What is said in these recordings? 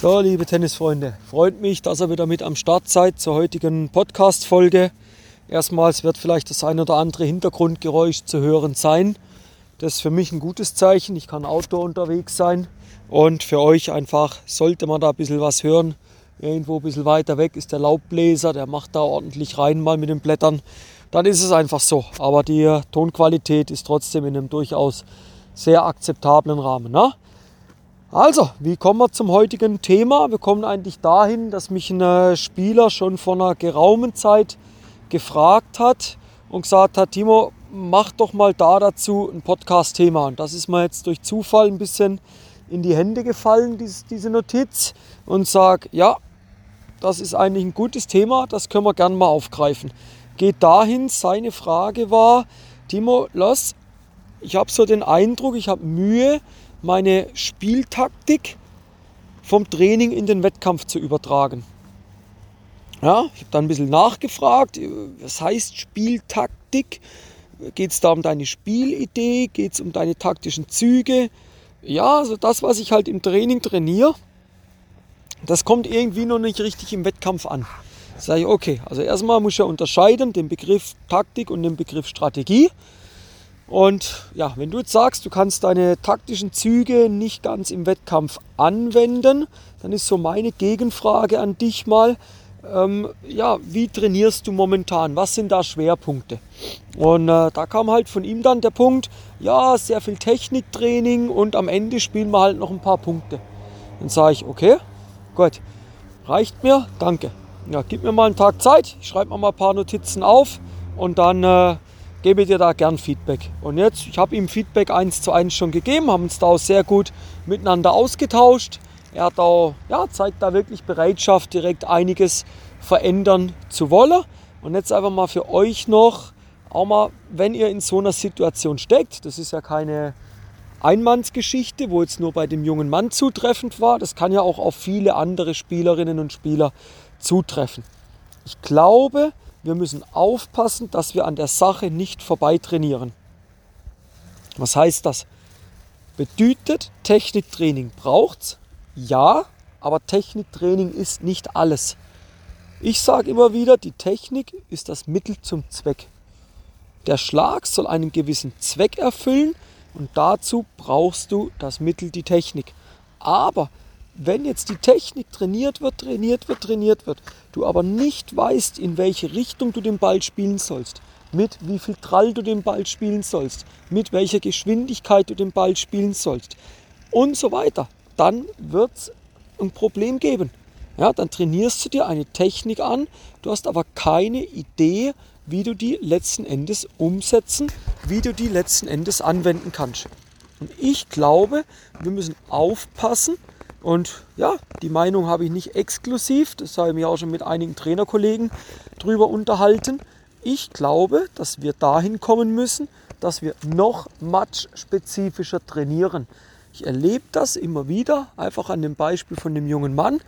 So, liebe Tennisfreunde, freut mich, dass ihr wieder mit am Start seid zur heutigen Podcast-Folge. Erstmals wird vielleicht das ein oder andere Hintergrundgeräusch zu hören sein. Das ist für mich ein gutes Zeichen. Ich kann Outdoor unterwegs sein und für euch einfach, sollte man da ein bisschen was hören, irgendwo ein bisschen weiter weg ist der Laubbläser, der macht da ordentlich rein mal mit den Blättern. Dann ist es einfach so. Aber die Tonqualität ist trotzdem in einem durchaus sehr akzeptablen Rahmen. Ne? Also, wie kommen wir zum heutigen Thema? Wir kommen eigentlich dahin, dass mich ein äh, Spieler schon vor einer geraumen Zeit gefragt hat und gesagt hat, Timo, mach doch mal da dazu ein Podcast-Thema. Und das ist mir jetzt durch Zufall ein bisschen in die Hände gefallen, diese Notiz, und sage, ja, das ist eigentlich ein gutes Thema, das können wir gerne mal aufgreifen. Geht dahin, seine Frage war, Timo, lass, ich habe so den Eindruck, ich habe Mühe, meine Spieltaktik vom Training in den Wettkampf zu übertragen. Ja, ich habe dann ein bisschen nachgefragt, was heißt Spieltaktik? Geht es da um deine Spielidee? Geht es um deine taktischen Züge? Ja, also das, was ich halt im Training trainiere, das kommt irgendwie noch nicht richtig im Wettkampf an. Sage ich, okay, also erstmal muss ich ja unterscheiden den Begriff Taktik und den Begriff Strategie. Und ja, wenn du jetzt sagst, du kannst deine taktischen Züge nicht ganz im Wettkampf anwenden, dann ist so meine Gegenfrage an dich mal, ähm, ja, wie trainierst du momentan? Was sind da Schwerpunkte? Und äh, da kam halt von ihm dann der Punkt, ja, sehr viel Techniktraining und am Ende spielen wir halt noch ein paar Punkte. Dann sage ich, okay, gut, reicht mir, danke. Ja, gib mir mal einen Tag Zeit, ich schreibe mal ein paar Notizen auf und dann äh, gebe dir da gern Feedback. Und jetzt, ich habe ihm Feedback eins zu eins schon gegeben, haben uns da auch sehr gut miteinander ausgetauscht. Er hat auch, ja, zeigt da wirklich Bereitschaft, direkt einiges verändern zu wollen. Und jetzt einfach mal für euch noch, auch mal, wenn ihr in so einer Situation steckt, das ist ja keine Einmannsgeschichte, wo jetzt nur bei dem jungen Mann zutreffend war, das kann ja auch auf viele andere Spielerinnen und Spieler zutreffen. Ich glaube, wir müssen aufpassen, dass wir an der Sache nicht vorbei trainieren. Was heißt das? Bedeutet, Techniktraining braucht's? Ja, aber Techniktraining ist nicht alles. Ich sage immer wieder, die Technik ist das Mittel zum Zweck. Der Schlag soll einen gewissen Zweck erfüllen und dazu brauchst du das Mittel, die Technik. Aber wenn jetzt die Technik trainiert wird, trainiert wird, trainiert wird, du aber nicht weißt, in welche Richtung du den Ball spielen sollst, mit wie viel Trall du den Ball spielen sollst, mit welcher Geschwindigkeit du den Ball spielen sollst und so weiter, dann wird es ein Problem geben. Ja, dann trainierst du dir eine Technik an, du hast aber keine Idee, wie du die letzten Endes umsetzen, wie du die letzten Endes anwenden kannst. Und ich glaube, wir müssen aufpassen, und ja, die Meinung habe ich nicht exklusiv, das habe ich mir auch schon mit einigen Trainerkollegen drüber unterhalten. Ich glaube, dass wir dahin kommen müssen, dass wir noch matchspezifischer trainieren. Ich erlebe das immer wieder, einfach an dem Beispiel von dem jungen Mann.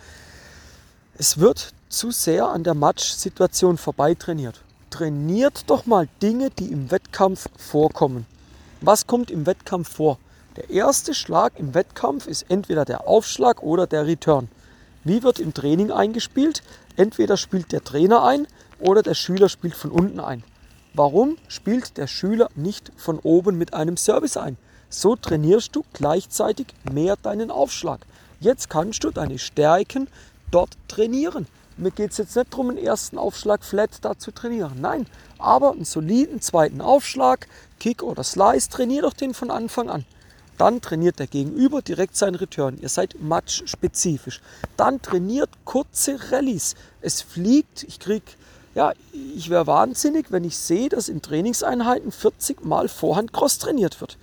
Es wird zu sehr an der Match-Situation vorbei trainiert. Trainiert doch mal Dinge, die im Wettkampf vorkommen. Was kommt im Wettkampf vor? Der erste Schlag im Wettkampf ist entweder der Aufschlag oder der Return. Wie wird im Training eingespielt? Entweder spielt der Trainer ein oder der Schüler spielt von unten ein. Warum spielt der Schüler nicht von oben mit einem Service ein? So trainierst du gleichzeitig mehr deinen Aufschlag. Jetzt kannst du deine Stärken dort trainieren. Mir geht es jetzt nicht darum, einen ersten Aufschlag flat da zu trainieren. Nein, aber einen soliden zweiten Aufschlag, Kick oder Slice, trainier doch den von Anfang an. Dann trainiert der Gegenüber direkt seinen Return. Ihr seid match-spezifisch. Dann trainiert kurze Rallyes. Es fliegt, ich krieg, ja, ich wäre wahnsinnig, wenn ich sehe, dass in Trainingseinheiten 40 Mal Vorhand Cross trainiert wird.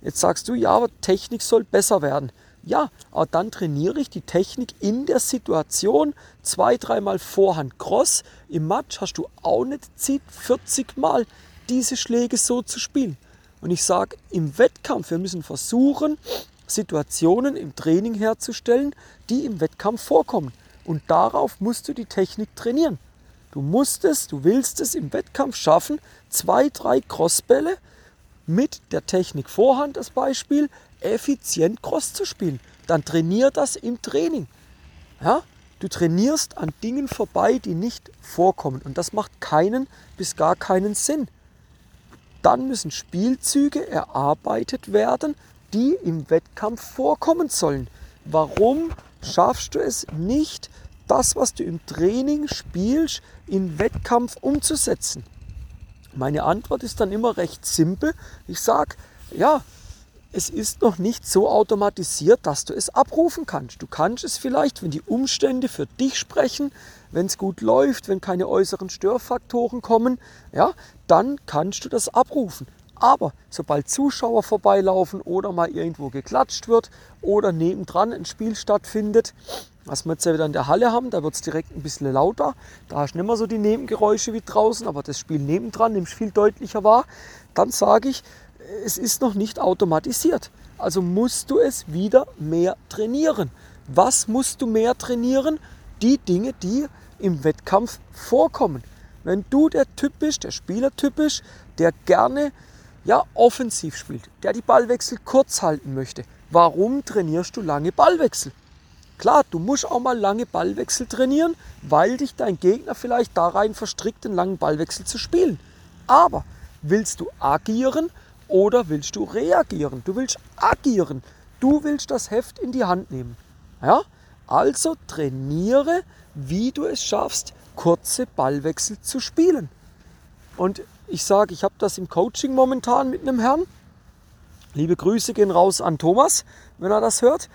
Jetzt sagst du, ja, aber Technik soll besser werden. Ja, aber dann trainiere ich die Technik in der Situation. Zwei, dreimal Vorhand Cross. Im Match hast du auch nicht zieht 40 Mal diese Schläge so zu spielen. Und ich sage, im Wettkampf, wir müssen versuchen, Situationen im Training herzustellen, die im Wettkampf vorkommen. Und darauf musst du die Technik trainieren. Du musst es, du willst es im Wettkampf schaffen, zwei, drei Crossbälle mit der Technik Vorhand als Beispiel effizient Cross zu spielen. dann trainier das im Training. Ja? Du trainierst an Dingen vorbei, die nicht vorkommen. Und das macht keinen bis gar keinen Sinn. Dann müssen Spielzüge erarbeitet werden, die im Wettkampf vorkommen sollen. Warum schaffst du es nicht, das, was du im Training spielst, in Wettkampf umzusetzen? Meine Antwort ist dann immer recht simpel. Ich sage, ja, es ist noch nicht so automatisiert, dass du es abrufen kannst. Du kannst es vielleicht, wenn die Umstände für dich sprechen, wenn es gut läuft, wenn keine äußeren Störfaktoren kommen, ja, dann kannst du das abrufen. Aber sobald Zuschauer vorbeilaufen oder mal irgendwo geklatscht wird oder nebendran ein Spiel stattfindet, was wir jetzt ja wieder in der Halle haben, da wird es direkt ein bisschen lauter. Da hast du nicht mehr so die Nebengeräusche wie draußen, aber das Spiel nebendran nimmst viel deutlicher wahr. Dann sage ich, es ist noch nicht automatisiert. Also musst du es wieder mehr trainieren. Was musst du mehr trainieren? Die Dinge, die im Wettkampf vorkommen. Wenn du der Typ bist, der Spielertyp bist, der gerne ja, offensiv spielt, der die Ballwechsel kurz halten möchte, warum trainierst du lange Ballwechsel? Klar, du musst auch mal lange Ballwechsel trainieren, weil dich dein Gegner vielleicht da rein verstrickt, einen langen Ballwechsel zu spielen. Aber willst du agieren, oder willst du reagieren? Du willst agieren. Du willst das Heft in die Hand nehmen. Ja? Also trainiere, wie du es schaffst, kurze Ballwechsel zu spielen. Und ich sage, ich habe das im Coaching momentan mit einem Herrn. Liebe Grüße gehen raus an Thomas, wenn er das hört.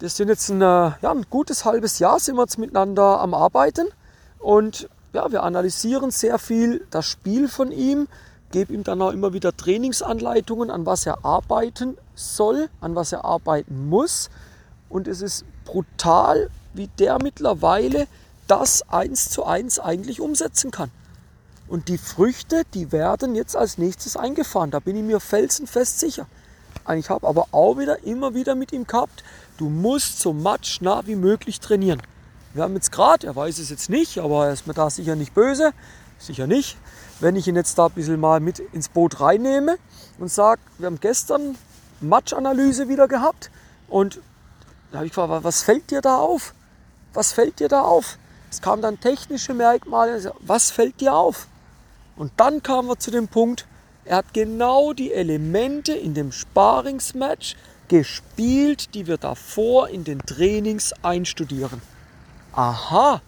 Das sind jetzt ein, äh, ja, ein gutes halbes Jahr sind wir jetzt miteinander am Arbeiten und ja, wir analysieren sehr viel das Spiel von ihm, gebe ihm dann auch immer wieder Trainingsanleitungen, an was er arbeiten soll, an was er arbeiten muss. Und es ist brutal, wie der mittlerweile das eins zu eins eigentlich umsetzen kann. Und die Früchte, die werden jetzt als nächstes eingefahren. Da bin ich mir felsenfest sicher. Ich habe aber auch wieder immer wieder mit ihm gehabt, du musst so matchnah wie möglich trainieren. Wir haben jetzt gerade, er weiß es jetzt nicht, aber er ist mir da sicher nicht böse, sicher nicht wenn ich ihn jetzt da ein bisschen mal mit ins Boot reinnehme und sage, wir haben gestern Matschanalyse wieder gehabt und da habe ich gefragt, was fällt dir da auf? Was fällt dir da auf? Es kamen dann technische Merkmale, was fällt dir auf? Und dann kamen wir zu dem Punkt, er hat genau die Elemente in dem Sparingsmatch gespielt, die wir davor in den Trainings einstudieren. Aha,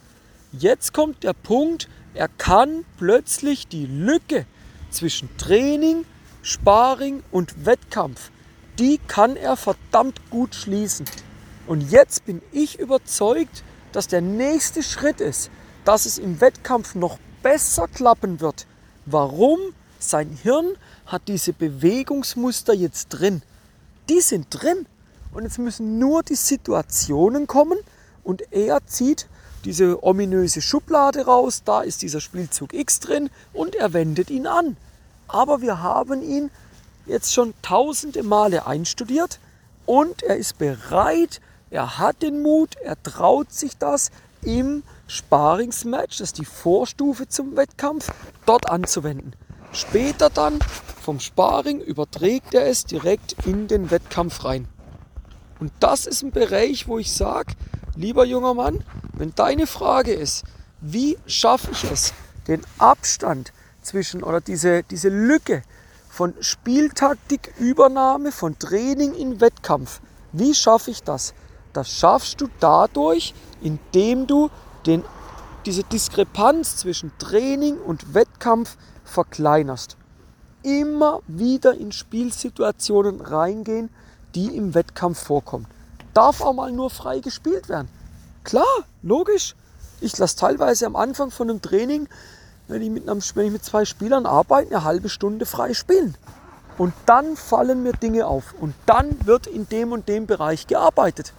jetzt kommt der Punkt, er kann plötzlich die Lücke zwischen Training, Sparring und Wettkampf, die kann er verdammt gut schließen. Und jetzt bin ich überzeugt, dass der nächste Schritt ist, dass es im Wettkampf noch besser klappen wird. Warum? Sein Hirn hat diese Bewegungsmuster jetzt drin. Die sind drin. Und jetzt müssen nur die Situationen kommen und er zieht diese ominöse Schublade raus, da ist dieser Spielzug X drin und er wendet ihn an. Aber wir haben ihn jetzt schon tausende Male einstudiert und er ist bereit, er hat den Mut, er traut sich das im Sparingsmatch, das ist die Vorstufe zum Wettkampf, dort anzuwenden. Später dann vom Sparing überträgt er es direkt in den Wettkampf rein. Und das ist ein Bereich, wo ich sage, lieber junger Mann, wenn deine Frage ist, wie schaffe ich es, den Abstand zwischen oder diese, diese Lücke von Spieltaktikübernahme, von Training in Wettkampf, wie schaffe ich das? Das schaffst du dadurch, indem du den, diese Diskrepanz zwischen Training und Wettkampf verkleinerst. Immer wieder in Spielsituationen reingehen, die im Wettkampf vorkommen. Darf auch mal nur frei gespielt werden. Klar, logisch. Ich lasse teilweise am Anfang von einem Training, wenn ich, mit einem, wenn ich mit zwei Spielern arbeite, eine halbe Stunde frei spielen. Und dann fallen mir Dinge auf. Und dann wird in dem und dem Bereich gearbeitet.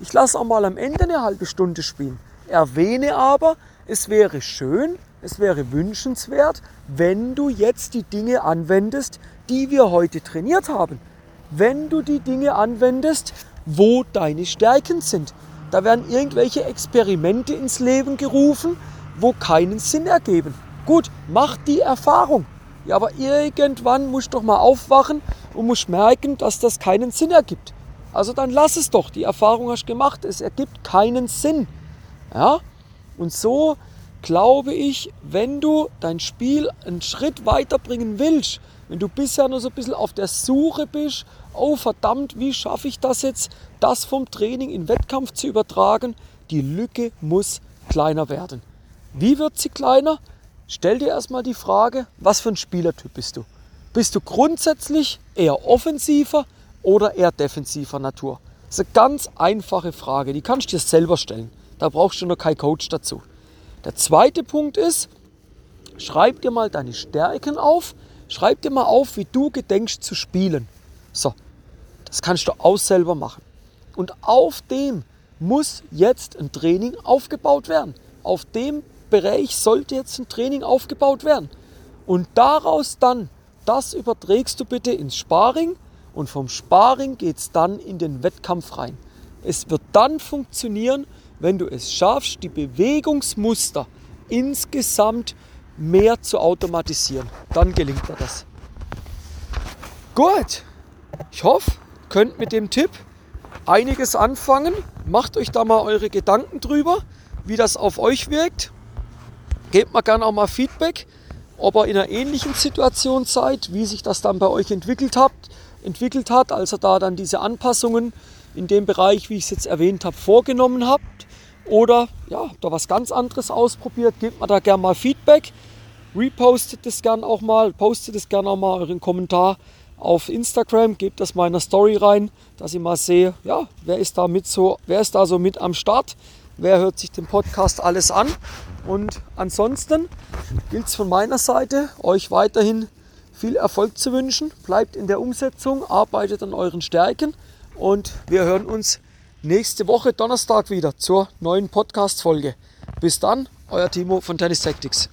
Ich lasse auch mal am Ende eine halbe Stunde spielen. Erwähne aber, es wäre schön, es wäre wünschenswert, wenn du jetzt die Dinge anwendest, die wir heute trainiert haben. Wenn du die Dinge anwendest, wo deine Stärken sind. Da werden irgendwelche Experimente ins Leben gerufen, wo keinen Sinn ergeben. Gut, mach die Erfahrung. Ja, aber irgendwann musst du doch mal aufwachen und musst merken, dass das keinen Sinn ergibt. Also dann lass es doch. Die Erfahrung hast du gemacht. Es ergibt keinen Sinn. Ja? Und so glaube ich, wenn du dein Spiel einen Schritt weiterbringen willst, wenn du bisher nur so ein bisschen auf der Suche bist, oh verdammt, wie schaffe ich das jetzt, das vom Training in Wettkampf zu übertragen, die Lücke muss kleiner werden. Wie wird sie kleiner? Stell dir erstmal die Frage, was für ein Spielertyp bist du? Bist du grundsätzlich eher offensiver oder eher defensiver Natur? Das ist eine ganz einfache Frage, die kannst du dir selber stellen. Da brauchst du noch keinen Coach dazu. Der zweite Punkt ist, schreib dir mal deine Stärken auf, schreib dir mal auf, wie du gedenkst zu spielen. So, das kannst du auch selber machen. Und auf dem muss jetzt ein Training aufgebaut werden. Auf dem Bereich sollte jetzt ein Training aufgebaut werden. Und daraus dann, das überträgst du bitte ins Sparring und vom Sparring geht es dann in den Wettkampf rein. Es wird dann funktionieren, wenn du es schaffst, die Bewegungsmuster insgesamt mehr zu automatisieren. Dann gelingt dir das. Gut, ich hoffe, könnt mit dem Tipp einiges anfangen. Macht euch da mal eure Gedanken drüber, wie das auf euch wirkt. Gebt mir gerne auch mal Feedback, ob ihr in einer ähnlichen Situation seid, wie sich das dann bei euch entwickelt, habt, entwickelt hat, als ihr da dann diese Anpassungen in dem Bereich, wie ich es jetzt erwähnt habe, vorgenommen habt. Oder ja, habt ihr was ganz anderes ausprobiert, gebt mir da gerne mal Feedback. Repostet das gerne auch mal, postet es gerne auch mal euren Kommentar auf Instagram, gebt das mal in der Story rein, dass ich mal sehe, ja, wer ist da mit so, wer ist da so mit am Start, wer hört sich den Podcast alles an. Und ansonsten gilt es von meiner Seite, euch weiterhin viel Erfolg zu wünschen. Bleibt in der Umsetzung, arbeitet an euren Stärken und wir hören uns nächste Woche Donnerstag wieder zur neuen Podcast-Folge. Bis dann, euer Timo von Tennis Tactics.